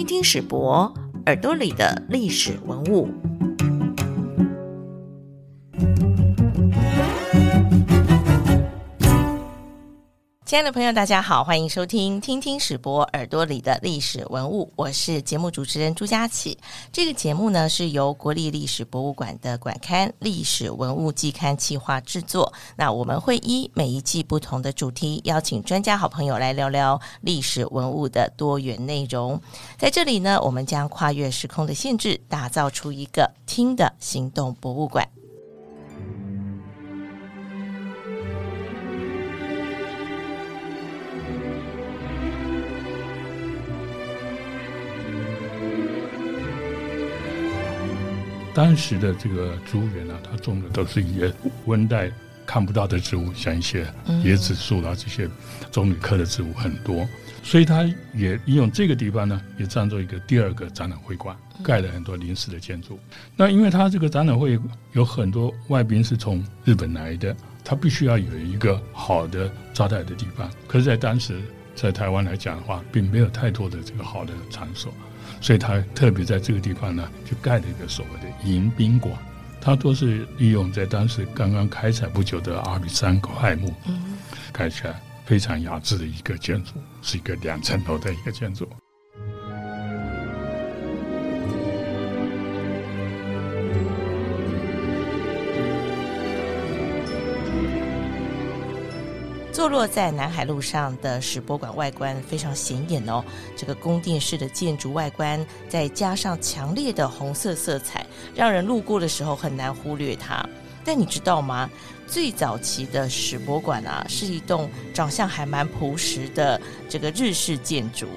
听听史博耳朵里的历史文物。亲爱的朋友，大家好，欢迎收听《听听史博耳朵里的历史文物》，我是节目主持人朱佳琪。这个节目呢是由国立历史博物馆的馆刊《历史文物季刊》企划制作。那我们会依每一季不同的主题，邀请专家好朋友来聊聊历史文物的多元内容。在这里呢，我们将跨越时空的限制，打造出一个听的行动博物馆。当时的这个植物园呢，它种的都是一些温带看不到的植物，像一些椰子树啦，这些棕榈科的植物很多，所以它也利用这个地方呢，也当做一个第二个展览会馆，盖了很多临时的建筑。那因为它这个展览会有很多外宾是从日本来的，它必须要有一个好的招待的地方。可是，在当时在台湾来讲的话，并没有太多的这个好的场所。所以他特别在这个地方呢，就盖了一个所谓的迎宾馆，他都是利用在当时刚刚开采不久的阿里山块木，盖起来非常雅致的一个建筑，是一个两层楼的一个建筑。坐落在南海路上的史博馆外观非常显眼哦，这个宫殿式的建筑外观，再加上强烈的红色色彩，让人路过的时候很难忽略它。但你知道吗？最早期的史博馆啊，是一栋长相还蛮朴实的这个日式建筑。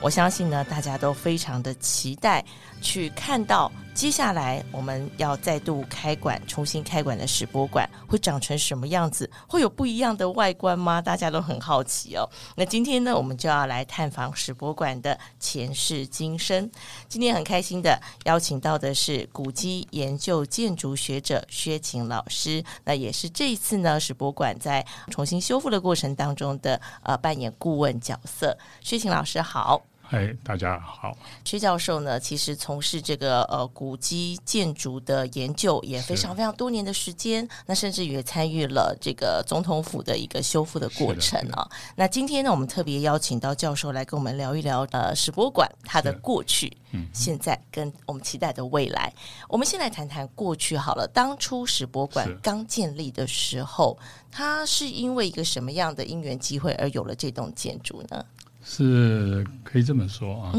我相信呢，大家都非常的期待去看到。接下来我们要再度开馆，重新开馆的史博馆会长成什么样子？会有不一样的外观吗？大家都很好奇哦。那今天呢，我们就要来探访史博馆的前世今生。今天很开心的邀请到的是古迹研究建筑学者薛晴老师，那也是这一次呢史博馆在重新修复的过程当中的呃扮演顾问角色。薛晴老师好。嗨，大家好。薛教授呢，其实从事这个呃古迹建筑的研究也非常非常多年的时间，那甚至也参与了这个总统府的一个修复的过程啊。那今天呢，我们特别邀请到教授来跟我们聊一聊呃史博馆它的过去、现在跟我们期待的未来。我们先来谈谈过去好了。当初史博馆刚建立的时候，它是因为一个什么样的因缘机会而有了这栋建筑呢？是可以这么说啊，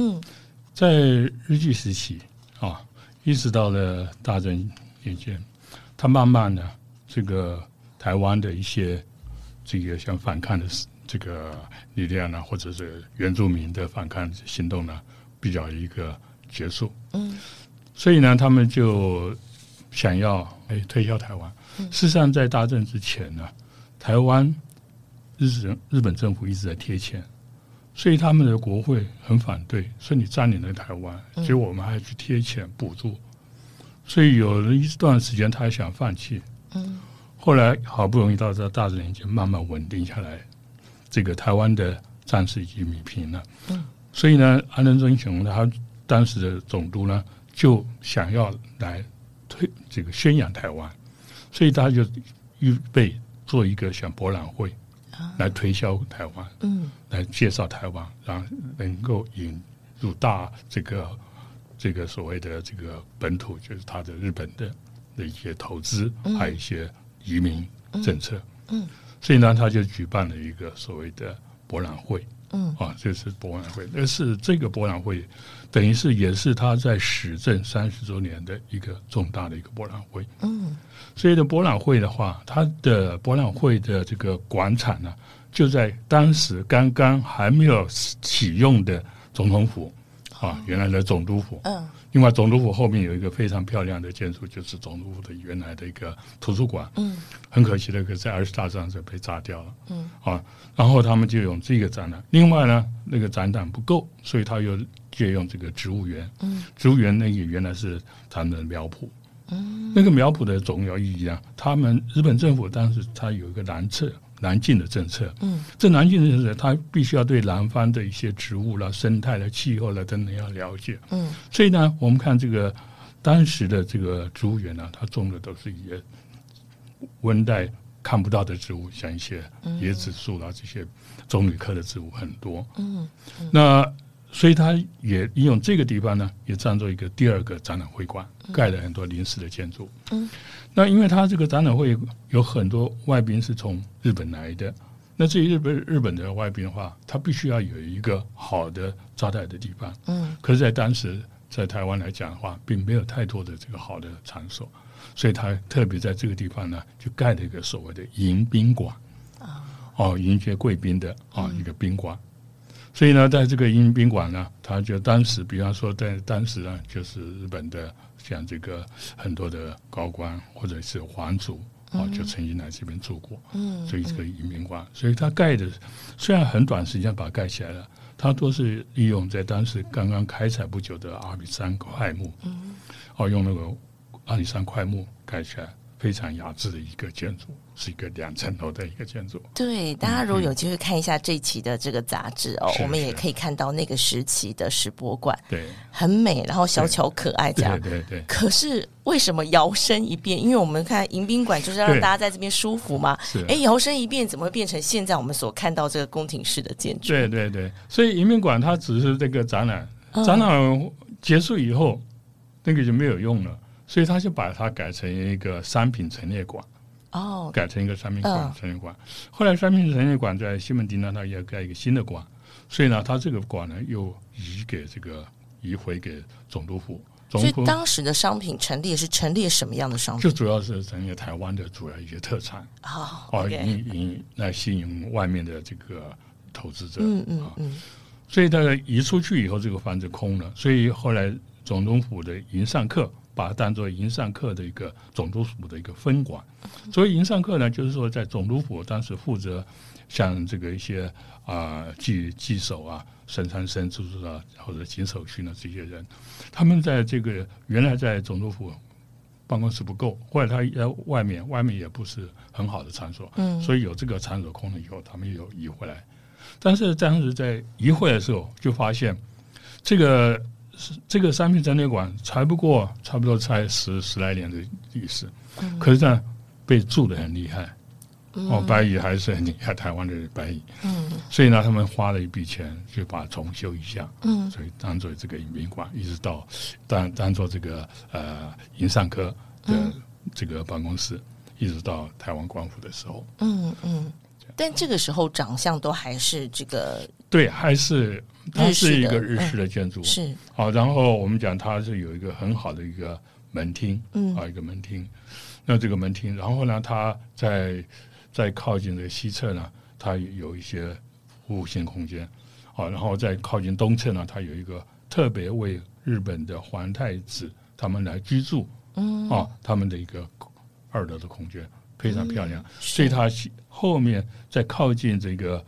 在日据时期啊，一直到了大正年间，他慢慢的这个台湾的一些这个像反抗的这个力量呢，或者是原住民的反抗行动呢，比较一个结束。嗯，所以呢，他们就想要哎推销台湾。事实上，在大正之前呢，台湾日日日本政府一直在贴钱。所以他们的国会很反对，说你占领了台湾，所以我们还去贴钱补助。所以有了一段时间，他还想放弃。嗯，后来好不容易到这大正年间，慢慢稳定下来，这个台湾的战事已经米平了。嗯，所以呢，安藤忠雄他当时的总督呢，就想要来推这个宣扬台湾，所以他就预备做一个像博览会。来推销台湾，嗯，来介绍台湾，让能够引入大这个这个所谓的这个本土，就是他的日本的的一些投资，还有一些移民政策，嗯，所以呢，他就举办了一个所谓的博览会，嗯，啊，这是博览会，那是这个博览会等于是也是他在史政三十周年的一个重大的一个博览会，嗯。所以的博览会的话，它的博览会的这个广场呢，就在当时刚刚还没有启用的总统府啊，原来的总督府。嗯。另外，总督府后面有一个非常漂亮的建筑，就是总督府的原来的一个图书馆。嗯。很可惜的，可在二十大战时被炸掉了。嗯。啊，然后他们就用这个展览。另外呢，那个展览不够，所以他又借用这个植物园。嗯。植物园那个原来是他们的苗圃。嗯，那个苗圃的重要意义啊，他们日本政府当时他有一个南侧，南进的政策。嗯，这南进的政策，它必须要对南方的一些植物啦、生态的气候啦等等要了解。嗯，所以呢，我们看这个当时的这个植物园呢，它种的都是一些温带看不到的植物，像一些椰子树啦这些棕榈科的植物很多。嗯，那。所以他也利用这个地方呢，也当做一个第二个展览会馆，盖了很多临时的建筑。嗯，那因为他这个展览会有很多外宾是从日本来的，那至于日本日本的外宾的话，他必须要有一个好的招待的地方。嗯，可是，在当时在台湾来讲的话，并没有太多的这个好的场所，所以他特别在这个地方呢，就盖了一个所谓的迎宾馆。啊，哦，迎接贵宾的啊一个宾馆。所以呢，在这个迎宾馆呢，他就当时，比方说在当时呢，就是日本的像这个很多的高官或者是皇族啊，就曾经来这边住过。嗯，所以这个迎宾馆，所以他盖的虽然很短时间把它盖起来了，它都是利用在当时刚刚开采不久的阿里山块木，嗯，哦，用那个阿里山块木盖起来。非常雅致的一个建筑，是一个两层楼的一个建筑。对，大家如果有机会看一下这一期的这个杂志哦，我们也可以看到那个时期的石博馆，对，很美，然后小巧可爱这样。对对。可是为什么摇身一变？因为我们看迎宾馆就是要让大家在这边舒服嘛。是。哎，摇身一变，怎么会变成现在我们所看到这个宫廷式的建筑？对对对。所以迎宾馆它只是这个展览，展览结束以后，那个就没有用了。所以他就把它改成一个商品陈列馆，哦，改成一个商品馆陈列馆。后来商品陈列馆在西门町呢，他也盖一个新的馆，所以呢，他这个馆呢又移给这个移回给总督府。所以当时的商品陈列是陈列什么样的商品？就主要是陈列台湾的主要一些特产，哦，引引来吸引外面的这个投资者。嗯嗯嗯。所以他移出去以后，这个房子空了，所以后来总督府的迎上客。把它当做迎上客的一个总督府的一个分管，所以迎上客呢，就是说在总督府当时负责像这个一些啊记记守啊、审查生就是啊或者警手续呢这些人，他们在这个原来在总督府办公室不够，或者他在外面，外面也不是很好的场所，嗯，所以有这个场所空了以后，他们又移回来，但是当时在移回来的时候，就发现这个。这个三品陈列馆才不过差不多才十十来年的历史，可是呢，被住的很厉害，哦，白蚁还是很厉害，台湾的白蚁，嗯，所以呢，他们花了一笔钱就把它重修一下，嗯，所以当做这个迎宾馆，一直到当当做这个呃营上科的这个办公室，一直到台湾官府的时候，嗯嗯，但这个时候长相都还是这个，对，还是。它是一个日式的建筑，是好。然后我们讲它是有一个很好的一个门厅，嗯，啊，一个门厅。那这个门厅，然后呢，它在在靠近这个西侧呢，它有一些服务性空间，好。然后在靠近东侧呢，它有一个特别为日本的皇太子他们来居住，嗯，啊，他们的一个二楼的空间非常漂亮。所以它后面在靠近这个。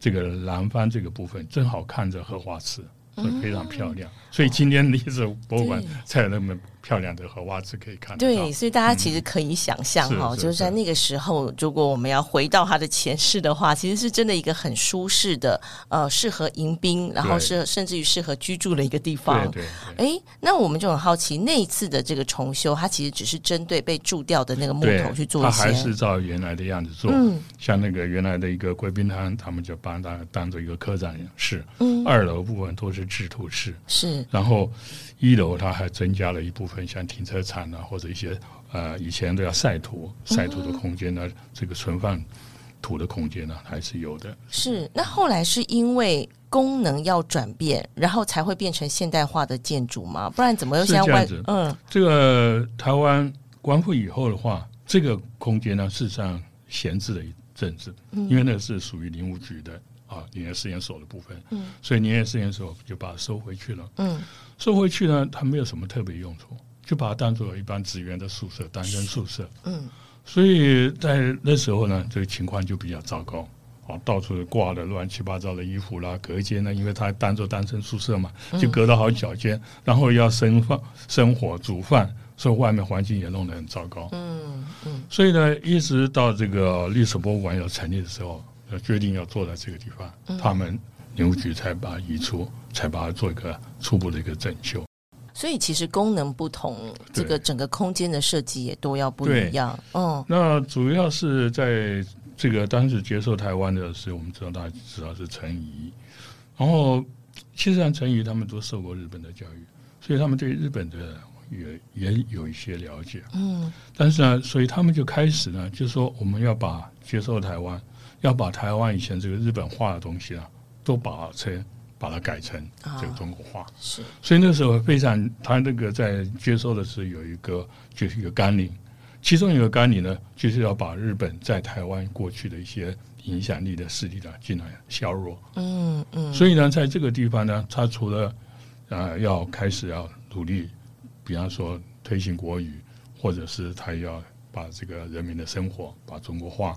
这个南方这个部分正好看着荷花池，所以非常漂亮。所以今天历史博物馆才有那么。漂亮的荷花池可以看到，对，所以大家其实可以想象哈，就是在那个时候，如果我们要回到他的前世的话，其实是真的一个很舒适的，呃，适合迎宾，然后是甚至于适合居住的一个地方。对对，哎，那我们就很好奇，那一次的这个重修，它其实只是针对被蛀掉的那个木头去做，它还是照原来的样子做。嗯，像那个原来的一个贵宾堂，他们就把它当做一个客栈室。嗯，二楼部分都是制图室，是，然后。一楼它还增加了一部分像停车场啊，或者一些呃以前都要晒土晒土的空间呢，这个存放土的空间呢还是有的。是，那后来是因为功能要转变，然后才会变成现代化的建筑吗？不然怎么又像外嗯，这个台湾光复以后的话，这个空间呢事实上闲置了一阵子，因为那是属于林务局的。啊，林业试验所的部分，嗯，所以林业试验所就把它收回去了，嗯，收回去呢，它没有什么特别用处，就把它当做一般职员的宿舍，单身宿舍，嗯，所以在那时候呢，这个情况就比较糟糕，啊，到处挂的乱七八糟的衣服啦，隔间呢，因为他当做单身宿舍嘛，就隔了好几角间，然后要生饭、生火、煮饭，所以外面环境也弄得很糟糕。嗯嗯，所以呢，一直到这个历史博物馆要成立的时候，决定要坐在这个地方，他们林务局才把移出，才把它做一个初步的一个整修。所以其实功能不同，这个整个空间的设计也都要不一样。嗯，那主要是在这个当时接受台湾的是，我们知道大家知道是陈仪，然后其实上陈仪他们都受过日本的教育，所以他们对日本的也也有一些了解。嗯，但是呢，所以他们就开始呢，就说我们要把接受台湾，要把台湾以前这个日本化的东西啊，都把成。把它改成这个中国化，是，所以那时候非常，他那个在接收的是有一个就是一个纲领，其中一个纲领呢，就是要把日本在台湾过去的一些影响力的势力呢，尽量削弱。嗯嗯，所以呢，在这个地方呢，他除了啊要开始要努力，比方说推行国语，或者是他要把这个人民的生活把中国化，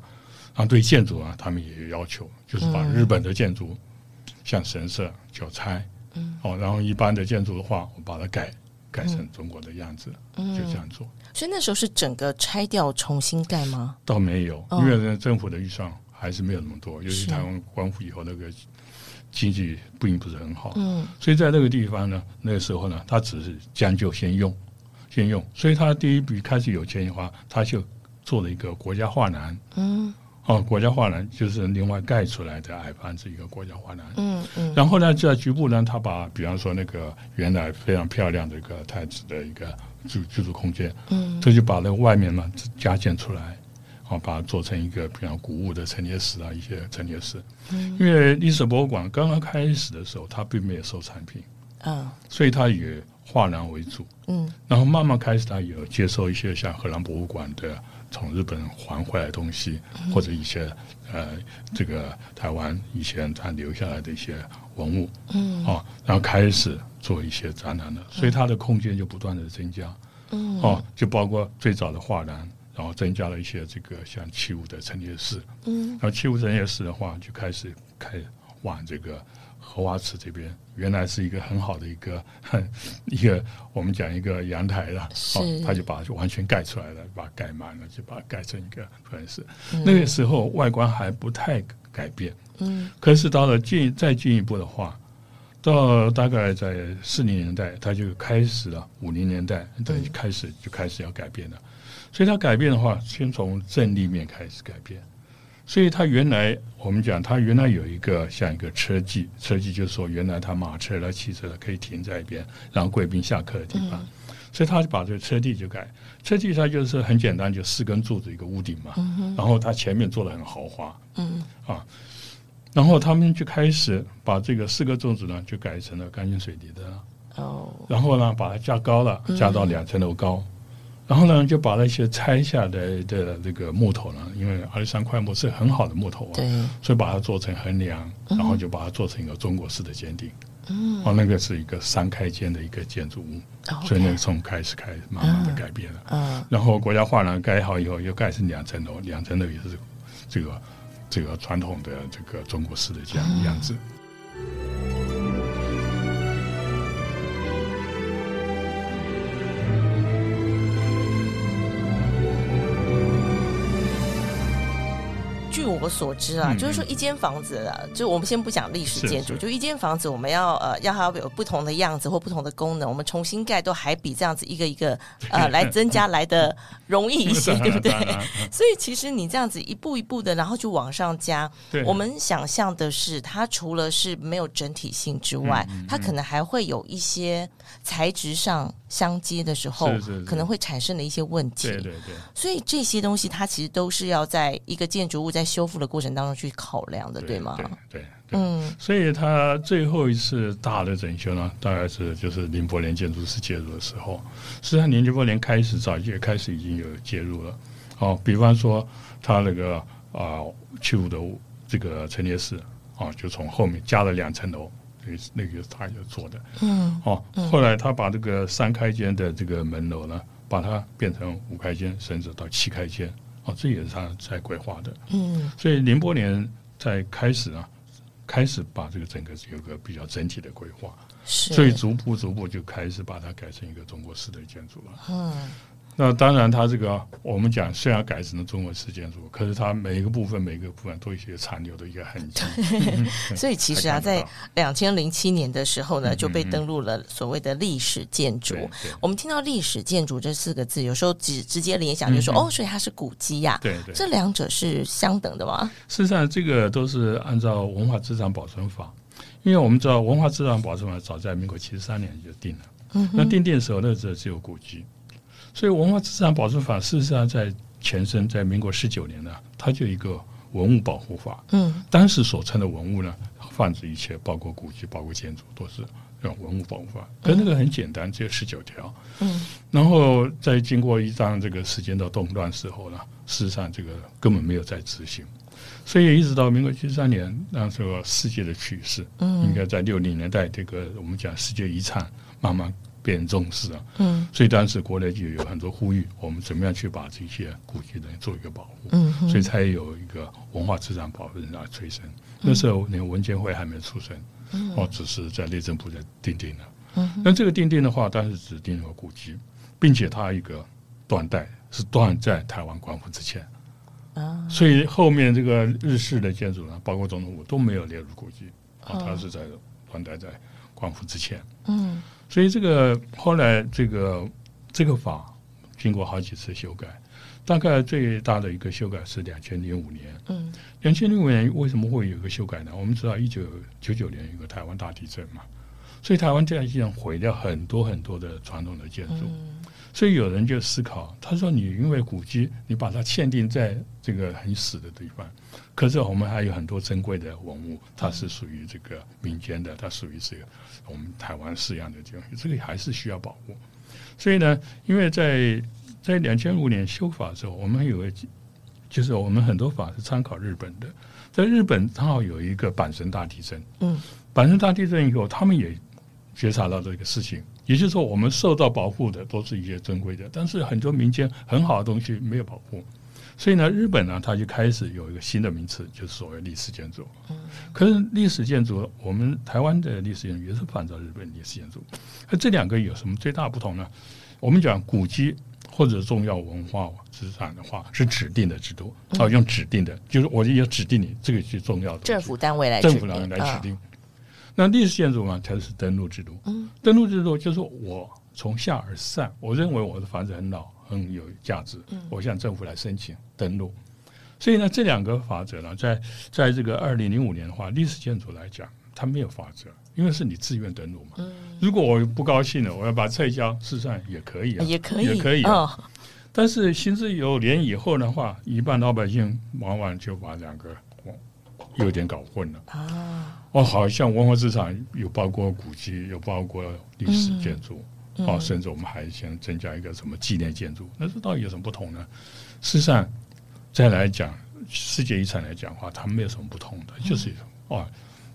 然后对建筑啊，他们也有要求，就是把日本的建筑。像神社、就拆，嗯，哦，然后一般的建筑的话，我把它改改成中国的样子，就这样做。所以那时候是整个拆掉重新盖吗？倒没有，因为政府的预算还是没有那么多，尤其台湾光复以后，那个经济并不是很好，嗯，所以在那个地方呢，那个时候呢，他只是将就先用，先用，所以他第一笔开始有钱的话，他就做了一个国家画廊，嗯。哦，国家画廊就是另外盖出来的矮房子，一个国家画廊。嗯嗯。然后呢，在局部呢，他把比方说那个原来非常漂亮的一个太子的一个住居住空间，嗯，他就把那个外面嘛加建出来，哦，把它做成一个比方古物的陈列室啊，一些陈列室。嗯。因为历史博物馆刚刚开始的时候，它并没有收藏品，啊，所以它以画廊为主，嗯，然后慢慢开始，它有接受一些像荷兰博物馆的。从日本还回来的东西，或者一些呃，这个台湾以前他留下来的一些文物，嗯，哦，然后开始做一些展览了，所以它的空间就不断的增加，嗯，哦，就包括最早的画廊，然后增加了一些这个像器物的陈列室，嗯，然后器物陈列室的话，就开始开往这个。荷花池这边原来是一个很好的一个 一个我们讲一个阳台了，是，他就把它完全盖出来了，把它盖满了，就把它盖成一个算是那个时候外观还不太改变，嗯，可是到了进再进一步的话，到大概在四零年代，他就开始了五零年代，等于开始就开始要改变了，所以它改变的话，先从正立面开始改变。所以它原来我们讲，它原来有一个像一个车技，车技就是说原来他马车了、汽车可以停在一边，让贵宾下客的地方。所以他就把这个车地就改，车地它就是很简单，就四根柱子一个屋顶嘛。然后它前面做的很豪华，嗯。啊，然后他们就开始把这个四个柱子呢就改成了钢筋水泥的。哦，然后呢把它加高了，加到两层楼高。然后呢，就把那些拆下来的这个木头呢，因为阿里山块木是很好的木头啊，所以把它做成横梁，然后就把它做成一个中国式的尖顶。嗯，哦，那个是一个三开间的一个建筑物，所以那个从开始开始慢慢的改变了。嗯，然后国家画廊盖好以后，又盖成两层楼，两层楼也是这个这个传统的这个中国式的这样样子。我所知啊，就是说一间房子啊，就我们先不讲历史建筑，就一间房子，我们要呃，要它有不同的样子或不同的功能，我们重新盖都还比这样子一个一个呃 来增加来的容易一些，对不 对？所以其实你这样子一步一步的，然后就往上加，我们想象的是，它除了是没有整体性之外，它可能还会有一些材质上相接的时候，可能会产生的一些问题。对对对。所以这些东西，它其实都是要在一个建筑物在修。复的过程当中去考量的，对吗？对，嗯，所以他最后一次大的整修呢，大概是就是林柏年建筑师介入的时候。实际上，林伯年开始早就开始已经有介入了。哦，比方说他那个啊，器物的这个陈列室啊，就从后面加了两层楼，那个他要做的。嗯，哦，后来他把这个三开间的这个门楼呢，把它变成五开间，甚至到七开间。哦，这也是他在规划的。嗯，所以林波年在开始啊，开始把这个整个有个比较整体的规划，是，所以逐步逐步就开始把它改成一个中国式的建筑了。嗯。那当然，它这个我们讲虽然改成了中国式建筑，可是它每一个部分、每一个部分都有一些残留的一个痕迹。所以其实啊，在两千零七年的时候呢，就被登录了所谓的历史建筑。我们听到历史建筑这四个字，有时候直直接联想就说哦，所以它是古迹呀。对对，这两者是相等的吗？事实上，这个都是按照文化资产保存法，因为我们知道文化资产保存法早在民国七十三年就定了。嗯，那定定的时候，那时候只有古迹。所以文化资产保存法事实上在前身，在民国十九年呢，它就一个文物保护法。嗯，当时所称的文物呢，泛指一切，包括古迹、包括建筑，都是这种文物保护法。可那个很简单，只有十九条。嗯，然后在经过一张这个时间的动乱时候呢，事实上这个根本没有在执行。所以一直到民国七十三年，那时候世界的趋势，嗯，应该在六零年代，这个我们讲世界遗产慢慢。变重视啊，嗯，所以当时国内就有很多呼吁，我们怎么样去把这些古迹呢做一个保护，嗯，所以才有一个文化资产保护人来催生。那时候连文监会还没出生，哦，只是在内政部在定定的。嗯，那这个定定的话，当时只定了古迹，并且它一个断代是断在台湾光复之前。啊，所以后面这个日式的建筑呢，包括总统府都没有列入古迹啊，它是在断代在光复之前，嗯。所以这个后来这个这个法经过好几次修改，大概最大的一个修改是两千零五年。嗯，两千零五年为什么会有一个修改呢？我们知道一九九九年有个台湾大地震嘛，所以台湾这样地震毁掉很多很多的传统的建筑。所以有人就思考，他说：“你因为古迹，你把它限定在这个很死的地方，可是我们还有很多珍贵的文物，它是属于这个民间的，它属于这个我们台湾式样的东西，这个还是需要保护。所以呢，因为在在两千五年修法的时候，我们有个就是我们很多法是参考日本的，在日本刚好有一个阪神大地震，嗯，阪神大地震以后，他们也觉察到这个事情。”也就是说，我们受到保护的都是一些珍贵的，但是很多民间很好的东西没有保护，所以呢，日本呢，它就开始有一个新的名词，就是所谓历史建筑。嗯，可是历史建筑，我们台湾的历史建筑也是仿照日本历史建筑。那这两个有什么最大不同呢？我们讲古迹或者重要文化资产的话，是指定的制度，啊，用指定的，就是我要指定你这个是重要的，政府单位来政府单位来指定。那历史建筑嘛，才是登录制度。嗯，登录制度就是我从下而上，我认为我的房子很老，很有价值，我向政府来申请登录。所以呢，这两个法则呢，在在这个二零零五年的话，历史建筑来讲，它没有法则，因为是你自愿登录嘛。嗯，如果我不高兴了，我要把撤销，事实上也可以啊，也可以，也可以啊。但是行之有年以后的话，一般老百姓往往就把两个。有点搞混了啊！哦，好像文化资产有包括古迹，有包括历史建筑，哦，甚至我们还想增加一个什么纪念建筑，那这到底有什么不同呢？事实上，再来讲世界遗产来讲的话，它没有什么不同的，就是哦，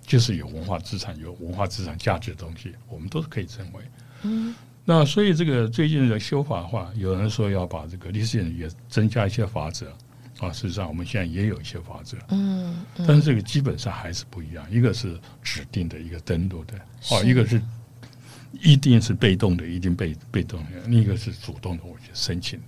就是有文化资产、有文化资产价值的东西，我们都是可以认为。嗯，那所以这个最近的修法的话，有人说要把这个历史也增加一些法则。啊，事实上我们现在也有一些法则，嗯，但是这个基本上还是不一样。一个是指定的，一个登录的，哦，一个是一定是被动的，一定被被动的；另一个是主动的，我去申请，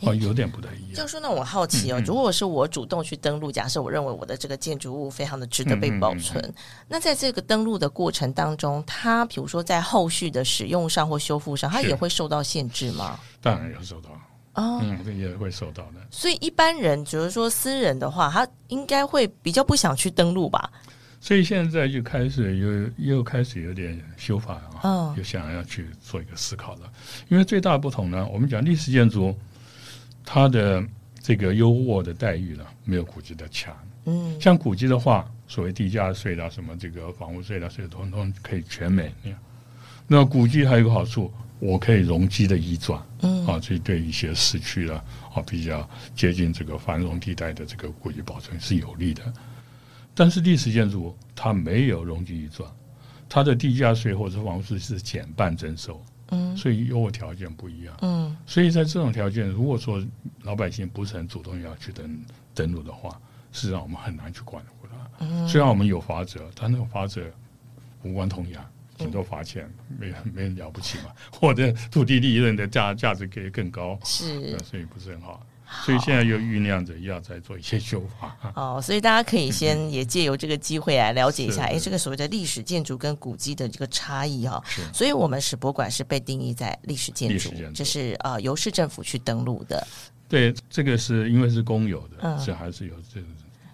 哦，有点不太一样。教授，那我好奇哦，如果是我主动去登录，假设我认为我的这个建筑物非常的值得被保存，那在这个登录的过程当中，它比如说在后续的使用上或修复上，它也会受到限制吗？当然要受到。哦，嗯，这也会受到的。所以一般人，比如说私人的话，他应该会比较不想去登录吧。所以现在就开始又又开始有点修法啊，又想要去做一个思考了。因为最大的不同呢，我们讲历史建筑，它的这个优渥的待遇呢，没有古迹的强。嗯，像古迹的话，所谓地价税啦，什么这个房屋税啦，税统统可以全免。那那古迹还有一个好处。我可以容积的移转，嗯，啊，这对一些市区啦，啊，比较接近这个繁荣地带的这个古迹保存是有利的。但是历史建筑它没有容积移转，它的地价税或者房屋税是减半征收，嗯，所以优惠条件不一样，嗯，所以在这种条件，如果说老百姓不是很主动要去登登录的话，事实上我们很难去管。虽然我们有法则，但那个法则无关痛痒，顶多罚钱，没没人了不起嘛。或者土地利润的价价值可以更高，是，所以不是很好。所以现在又酝酿着要再做一些修法。哦，所以大家可以先也借由这个机会来了解一下，哎，这个所谓的历史建筑跟古迹的这个差异哈。所以我们史博馆是被定义在历史建筑，这是呃由市政府去登录的。对，这个是因为是公有的，是还是有这个。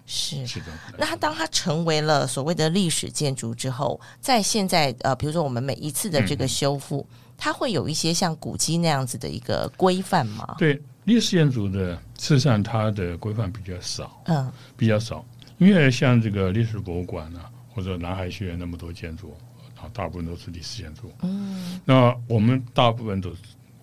是是的，那它当它成为了所谓的历史建筑之后，在现在呃，比如说我们每一次的这个修复，它会有一些像古迹那样子的一个规范吗？对，历史建筑的事实上它的规范比较少，嗯，比较少，因为像这个历史博物馆呢，或者南海学院那么多建筑，啊，大部分都是历史建筑，嗯，那我们大部分都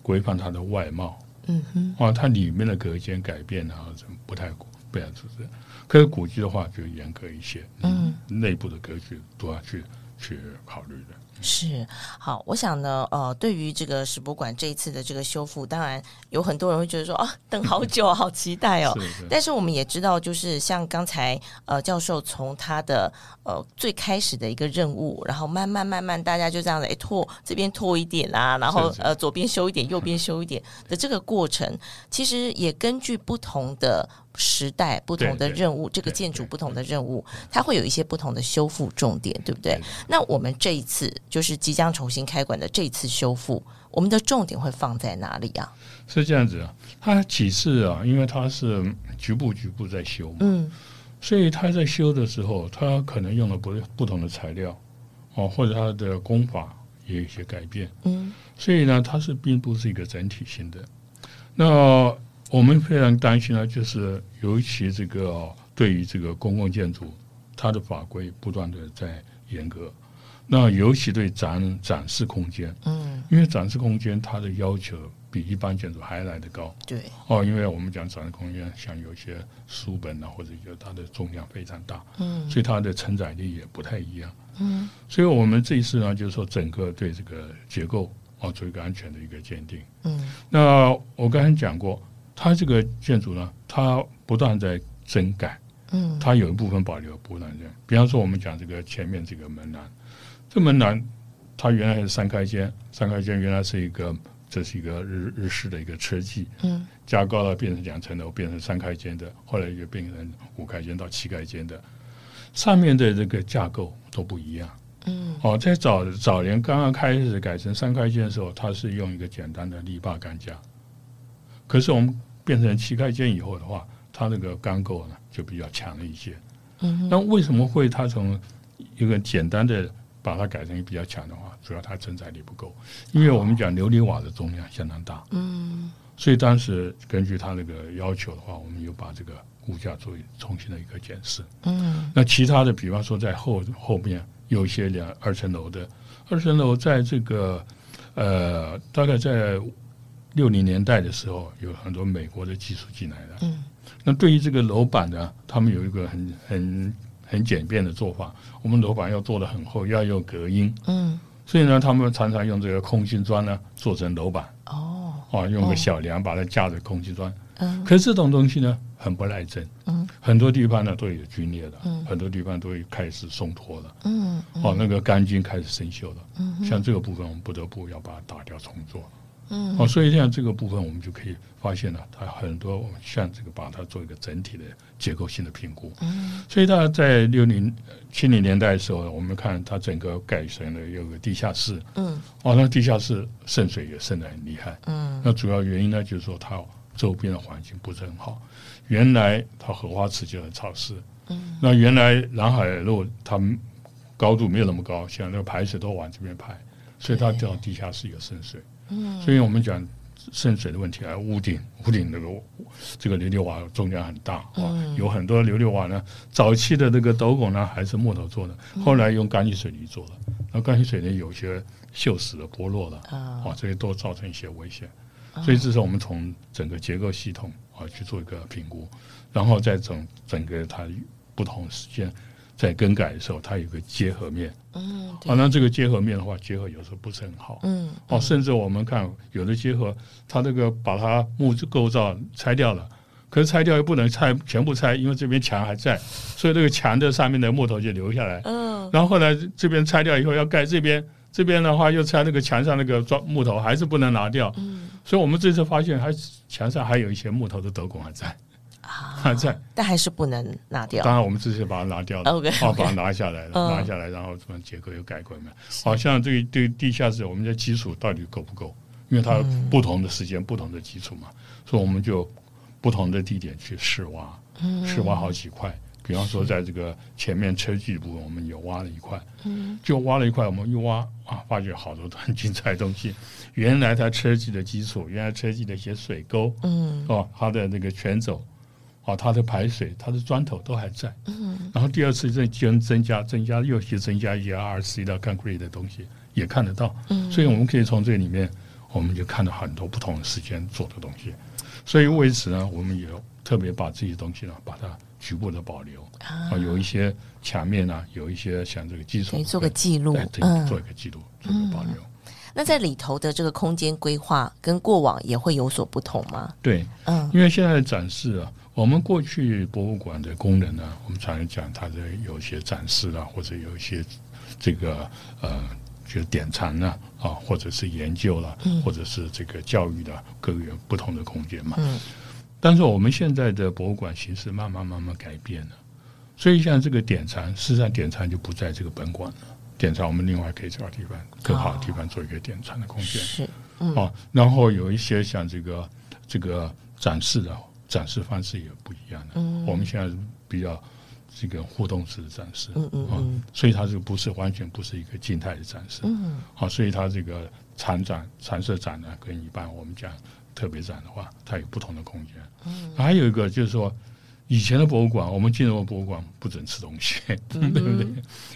规范它的外貌，嗯哼，啊，它里面的隔间改变啊，什么不太不要出是。可是古迹的话就严格一些，嗯，内部的格局都要去去考虑的。是好，我想呢，呃，对于这个史博馆这一次的这个修复，当然有很多人会觉得说啊，等好久，好期待哦。但是我们也知道，就是像刚才呃教授从他的呃最开始的一个任务，然后慢慢慢慢，大家就这样子，哎，拓这边拓一点啊，然后呃左边修一点，右边修一点的这个过程，其实也根据不同的。时代不同的任务，这个建筑不同的任务，它会有一些不同的修复重点，对不对？那我们这一次就是即将重新开馆的这一次修复，我们的重点会放在哪里啊？是这样子啊，它几次啊，因为它是局部局部在修嘛，嗯，所以它在修的时候，它可能用了不不同的材料哦，或者它的工法也有一些改变，嗯，所以呢，它是并不是一个整体性的，那。我们非常担心呢，就是尤其这个对于这个公共建筑，它的法规不断的在严格。那尤其对展展示空间，嗯，因为展示空间它的要求比一般建筑还来得高。对。哦，因为我们讲展示空间，像有些书本啊，或者就它的重量非常大，嗯，所以它的承载力也不太一样。嗯。所以我们这一次呢，就是说整个对这个结构啊做一个安全的一个鉴定。嗯。那我刚才讲过。它这个建筑呢，它不断在增改，嗯，它有一部分保留，不断这样。比方说，我们讲这个前面这个门栏，这门栏它原来是三开间，三开间原来是一个，这是一个日日式的一个车技，嗯，加高了变成两层楼，变成三开间的，后来又变成五开间到七开间的，上面的这个架构都不一样，嗯，哦，在早早年刚刚开始改成三开间的时候，它是用一个简单的篱笆杆架。可是我们变成七开间以后的话，它那个钢构呢就比较强了一些。嗯，那为什么会它从一个简单的把它改成比较强的话，主要它承载力不够，因为我们讲琉璃瓦的重量相当大。嗯，所以当时根据它那个要求的话，我们又把这个骨架做重新的一个检视。嗯，那其他的，比方说在后后面有一些两二层楼的，二层楼在这个呃大概在。六零年代的时候，有很多美国的技术进来的。嗯，那对于这个楼板呢，他们有一个很很很简便的做法。我们楼板要做的很厚，要用隔音。嗯，所以呢，他们常常用这个空心砖呢做成楼板。哦，啊，用个小梁把它架着空心砖。嗯，可是这种东西呢，很不耐震。嗯，很多地方呢都有龟裂的。嗯，很多地方都开始松脱了。嗯，哦，那个钢筋开始生锈了。嗯，像这个部分，我们不得不要把它打掉重做。嗯，哦，所以像这个部分，我们就可以发现了，它很多像这个把它做一个整体的结构性的评估。嗯，所以它在六零七零年代的时候，我们看它整个改成了有个地下室。嗯，哦，那地下室渗水也渗得很厉害。嗯，那主要原因呢，就是说它周边的环境不是很好。原来它荷花池就很潮湿。嗯，那原来南海路它高度没有那么高，像那个排水都往这边排，所以它叫地下室有渗水。嗯，所以我们讲渗水的问题啊，屋顶屋顶那个这个琉璃瓦重量很大啊，有很多琉璃瓦呢，早期的那个斗拱呢还是木头做的，后来用钢筋水泥做的，那钢筋水泥有些锈蚀了、剥落了啊，这些都造成一些危险。所以这是我们从整个结构系统啊去做一个评估，然后再整整个它不同时间。在更改的时候，它有个结合面。嗯，啊，那这个结合面的话，结合有时候不是很好。嗯，哦，甚至我们看有的结合，它这个把它木质构造拆掉了，可是拆掉又不能拆全部拆，因为这边墙还在，所以这个墙的上面的木头就留下来。嗯，然后后来这边拆掉以后要盖这边，这边的话又拆那个墙上那个装木头还是不能拿掉。嗯，所以我们这次发现还墙上还有一些木头的斗拱还在。还在，但还是不能拿掉。当然，我们这次把它拿掉了，OK，把它拿下来了，拿下来，然后什么结构又改过来。好像这个对地下室我们的基础到底够不够？因为它不同的时间、不同的基础嘛，所以我们就不同的地点去试挖，试挖好几块。比方说，在这个前面车距部分，我们有挖了一块，就挖了一块，我们一挖啊，发觉好多很精彩的东西。原来它车距的基础，原来车距的一些水沟，嗯，哦，它的那个全走。啊，它的排水，它的砖头都还在。嗯。然后第二次再增增加，增加又去增加一些 RC 的 concrete 的东西，也看得到。嗯。所以我们可以从这里面，我们就看到很多不同的时间做的东西。所以为此呢，我们也特别把这些东西呢，把它局部的保留。啊。有一些墙面呢，有一些像这个基础，做个记录。嗯。做一个记录，做个保留。那在里头的这个空间规划跟过往也会有所不同吗？对。嗯。因为现在的展示啊。我们过去博物馆的功能呢，我们常常讲它的有一些展示啊，或者有一些这个呃，就是典藏呢啊，或者是研究了，或者是这个教育的各个不同的空间嘛。嗯。但是我们现在的博物馆形式慢慢慢慢改变了，所以像这个典藏，事实上典藏就不在这个本馆了。典藏我们另外可以找地方更好的地方做一个典藏的空间。是。啊，然后有一些像这个这个展示的。展示方式也不一样的。嗯，我们现在比较这个互动式的展示，嗯嗯嗯，所以它这个不是完全不是一个静态的展示，嗯，好，所以它这个长展、长设展呢，跟一般我们讲特别展的话，它有不同的空间。嗯，还有一个就是说。以前的博物馆，我们进入博物馆不准吃东西，对不对？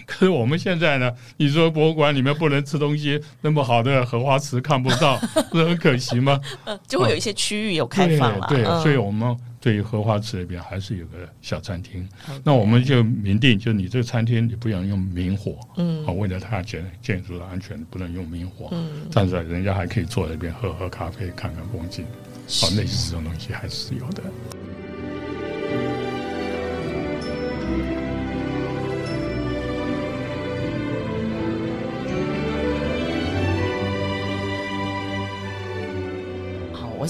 可是我们现在呢？你说博物馆里面不能吃东西，那么好的荷花池看不到，不是很可惜吗？就会有一些区域有开放了。对，所以我们对于荷花池那边还是有个小餐厅。那我们就明定，就你这个餐厅你不能用明火，嗯，啊，为了它建建筑的安全，不能用明火。嗯，但是人家还可以坐在那边喝喝咖啡，看看风景。好，类似这种东西还是有的。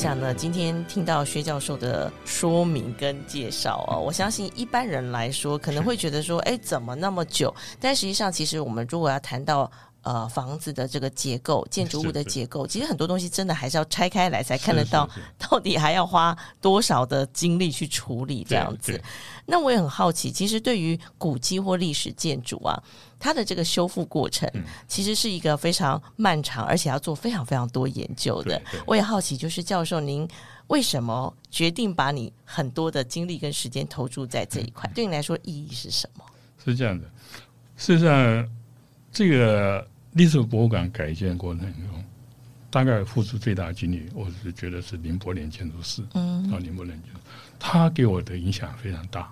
想呢，今天听到薛教授的说明跟介绍哦，我相信一般人来说可能会觉得说，哎，怎么那么久？但实际上，其实我们如果要谈到呃房子的这个结构、建筑物的结构，其实很多东西真的还是要拆开来才看得到，到底还要花多少的精力去处理这样子。那我也很好奇，其实对于古迹或历史建筑啊。它的这个修复过程其实是一个非常漫长，而且要做非常非常多研究的。我也好奇，就是教授您为什么决定把你很多的精力跟时间投注在这一块？对你来说意义是什么？是这样的，事实上，这个历史博物馆改建过程中，大概付出最大的精力，我是觉得是林伯年建筑师。嗯，啊，林伯年建筑，他给我的影响非常大，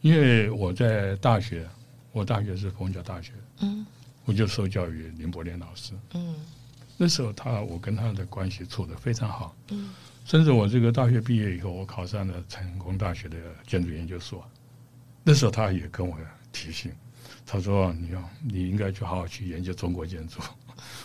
因为我在大学。我大学是凤桥大学，嗯，我就受教于林伯莲老师，嗯，那时候他我跟他的关系处的非常好，嗯，甚至我这个大学毕业以后，我考上了成功大学的建筑研究所，那时候他也跟我提醒，他说你要你应该去好好去研究中国建筑。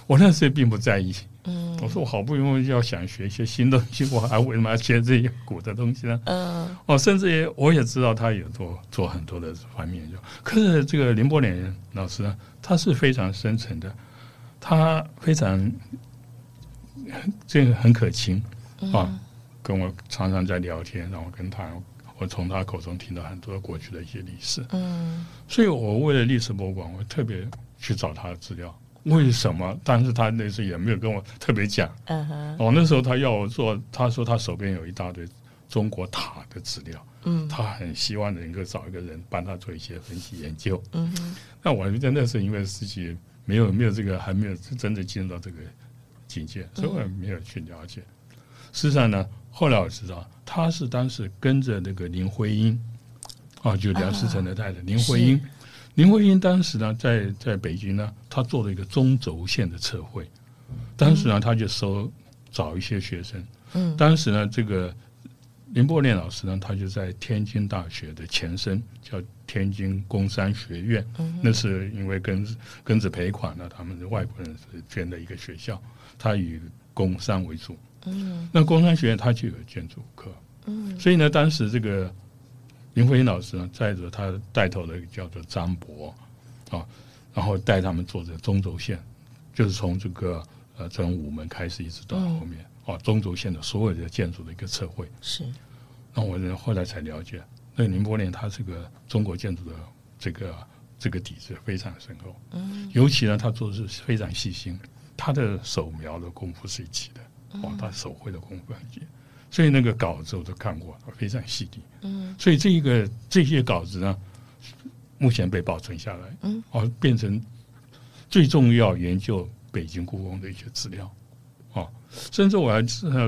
我那时候并不在意，嗯，我说我好不容易要想学一些新东西，我还为什么要学这些古的东西呢？嗯，哦，甚至也我也知道他有做做很多的方面，研究可是这个林伯年老师呢，他是非常深沉的，他非常这个很可亲啊，跟我常常在聊天，然后跟他，我从他口中听到很多过去的一些历史，嗯，所以我为了历史博物馆，我特别去找他的资料。为什么？但是他那时候也没有跟我特别讲。嗯哼。哦，那时候他要我做，他说他手边有一大堆中国塔的资料。嗯。他很希望能够找一个人帮他做一些分析研究。嗯哼。那我觉得那是因为自己没有没有这个还没有真正进入到这个境界，所以我没有去了解。事实上呢，后来我知道他是当时跟着那个林徽因，啊，就梁思成的太太林徽因。林徽因当时呢，在在北京呢，他做了一个中轴线的测绘。当时呢，他就收找一些学生。嗯。当时呢，这个林伯念老师呢，他就在天津大学的前身叫天津工商学院，那是因为庚子庚子赔款呢，他们的外国人是捐的一个学校，他以工商为主。嗯，那工商学院它就有建筑课。嗯，所以呢，当时这个林徽因老师呢，载着他带头的叫做张博啊，然后带他们做这个中轴线，就是从这个呃从午门开始一直到后面。啊，中轴线的所有的建筑的一个测绘。是，那我后来才了解，那宁波连它这个中国建筑的这个这个底子非常深厚，嗯，尤其呢，他做的是非常细心，他的手描的功夫是一起的，哇，他手绘的功夫很极，所以那个稿子我都看过，非常细腻，嗯，所以这一个这些稿子呢，目前被保存下来，嗯，哦，变成最重要研究北京故宫的一些资料。哦甚至我还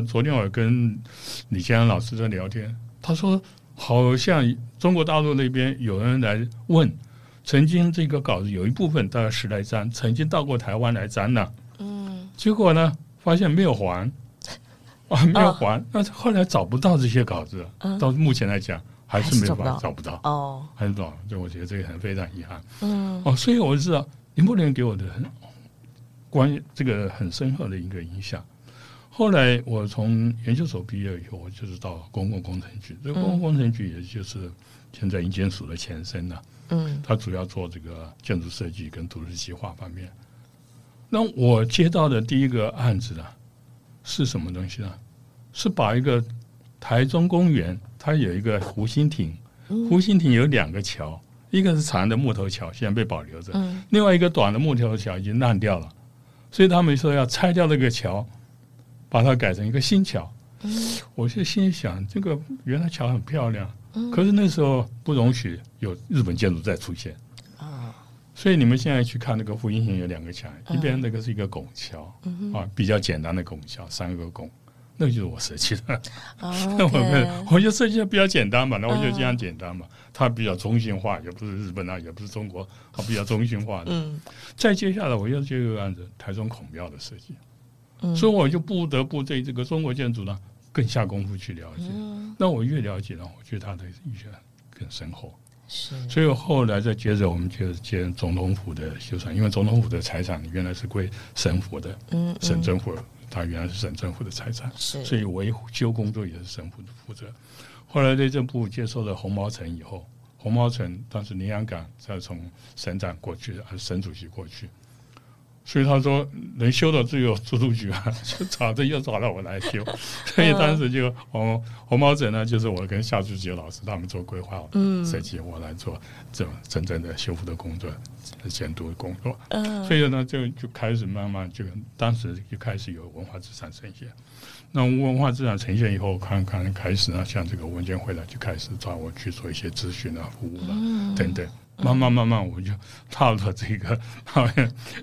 昨天我跟李先生老师在聊天，他说好像中国大陆那边有人来问，曾经这个稿子有一部分大概十来张，曾经到过台湾来展览，嗯，结果呢发现没有还，啊没有还，那后来找不到这些稿子，到目前来讲还是没有办法找不到，哦，还是找，就我觉得这个很非常遗憾，嗯，哦，所以我知道林伯年给我的很关这个很深刻的一个影响。后来我从研究所毕业以后，我就是到公共工程局。这个公共工程局也就是现在营建署的前身了。嗯，它主要做这个建筑设计跟都市计划方面。那我接到的第一个案子呢，是什么东西呢？是把一个台中公园，它有一个湖心亭，湖心亭有两个桥，一个是长的木头桥，现在被保留着；另外一个短的木头桥已经烂掉了，所以他们说要拆掉那个桥。把它改成一个新桥，我就心想，这个原来桥很漂亮，可是那时候不容许有日本建筑再出现。啊。所以你们现在去看那个复兴亭有两个桥，一边那个是一个拱桥啊，比较简单的拱桥，三个拱，那就是我设计的。那 我我就设计的比较简单嘛，那我就这样简单嘛，它比较中心化，也不是日本啊，也不是中国，它比较中心化的。嗯，再接下来我又接一个案子，台中孔庙的设计。所以我就不得不对这个中国建筑呢更下功夫去了解。那我越了解呢，我觉得它的意学更深厚。是。所以后来再接着，我们就接总统府的修缮，因为总统府的财产原来是归省府的，嗯，省政府，它原来是省政府的财产，所以维修工作也是省府的负责。后来内政部接受了红毛城以后，红毛城当时林洋港再从省长过去，还是省主席过去。所以他说能修的只有住都局啊，就找着又找到我来修，所以当时就红红毛枕呢，就是我跟夏志杰老师他们做规划设计，我来做这种真正的修复的工作、监督的工作。嗯，所以呢，就就开始慢慢就当时就开始有文化资产呈现。那文化资产呈现以后，看看开始呢，像这个文件会呢，就开始找我去做一些咨询啊、服务啊等等。慢慢慢慢，我就踏入了这个，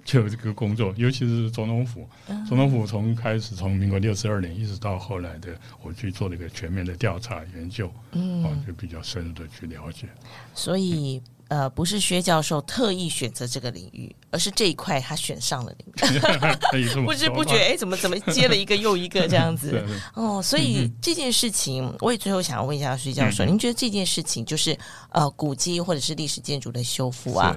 就这个工作，尤其是总统府。总统府从开始从民国六十二年一直到后来的，我去做了一个全面的调查研究，嗯，就比较深入的去了解。所以。呃，不是薛教授特意选择这个领域，而是这一块他选上了领域。不知不觉，哎，怎么怎么接了一个又一个这样子？哦，所以这件事情，我也最后想要问一下薛教授，您觉得这件事情就是呃，古迹或者是历史建筑的修复啊，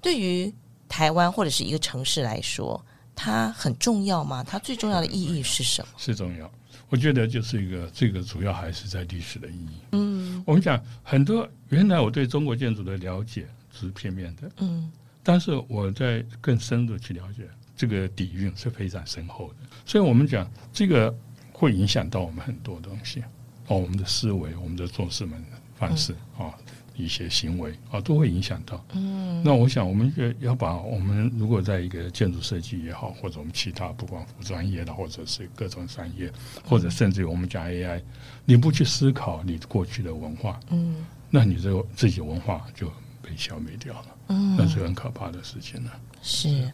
对于台湾或者是一个城市来说，它很重要吗？它最重要的意义是什么？是重要。我觉得就是一个，这个主要还是在历史的意义。嗯，我们讲很多，原来我对中国建筑的了解只是片面的。嗯，但是我在更深入去了解，这个底蕴是非常深厚的。所以我们讲这个会影响到我们很多东西，哦，我们的思维，我们的做事们方式啊。一些行为啊，都会影响到。嗯，那我想，我们要要把我们如果在一个建筑设计也好，或者我们其他不管服装业的，或者是各种产业，或者甚至于我们讲 AI，你不去思考你过去的文化，嗯，那你这个自己文化就被消灭掉了。嗯，那是很可怕的事情了。是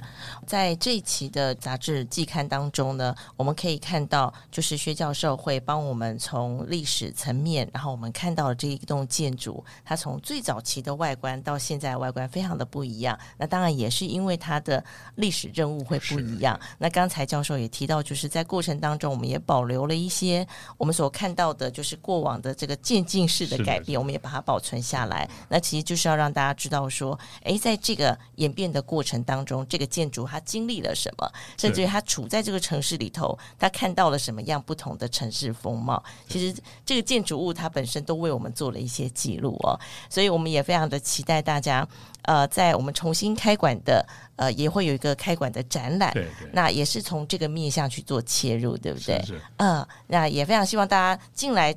在这一期的杂志季刊当中呢，我们可以看到，就是薛教授会帮我们从历史层面，然后我们看到了这一栋建筑，它从最早期的外观到现在外观非常的不一样。那当然也是因为它的历史任务会不一样。那刚才教授也提到，就是在过程当中，我们也保留了一些我们所看到的，就是过往的这个渐进式的改变，我们也把它保存下来。那其实就是要让大家知道说，哎，在这个演变的过程当当中，这个建筑它经历了什么？甚至于它处在这个城市里头，它看到了什么样不同的城市风貌？其实这个建筑物它本身都为我们做了一些记录哦，所以我们也非常的期待大家，呃，在我们重新开馆的，呃，也会有一个开馆的展览，对，那也是从这个面向去做切入，对不对？是，嗯，那也非常希望大家进来。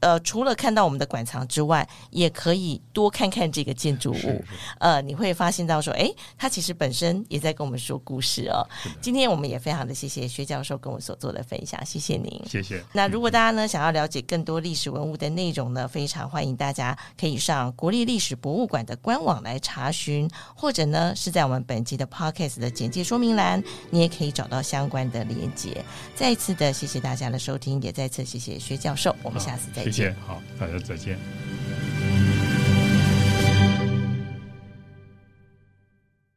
呃，除了看到我们的馆藏之外，也可以多看看这个建筑物。呃，你会发现到说，哎，它其实本身也在跟我们说故事哦。今天我们也非常的谢谢薛教授跟我所做的分享，谢谢您，谢谢。那如果大家呢想要了解更多历史文物的内容呢，非常欢迎大家可以上国立历史博物馆的官网来查询，或者呢是在我们本集的 podcast 的简介说明栏，你也可以找到相关的连接。再一次的谢谢大家的收听，也再次谢谢薛教授，我们下次再。谢谢。好大家再见。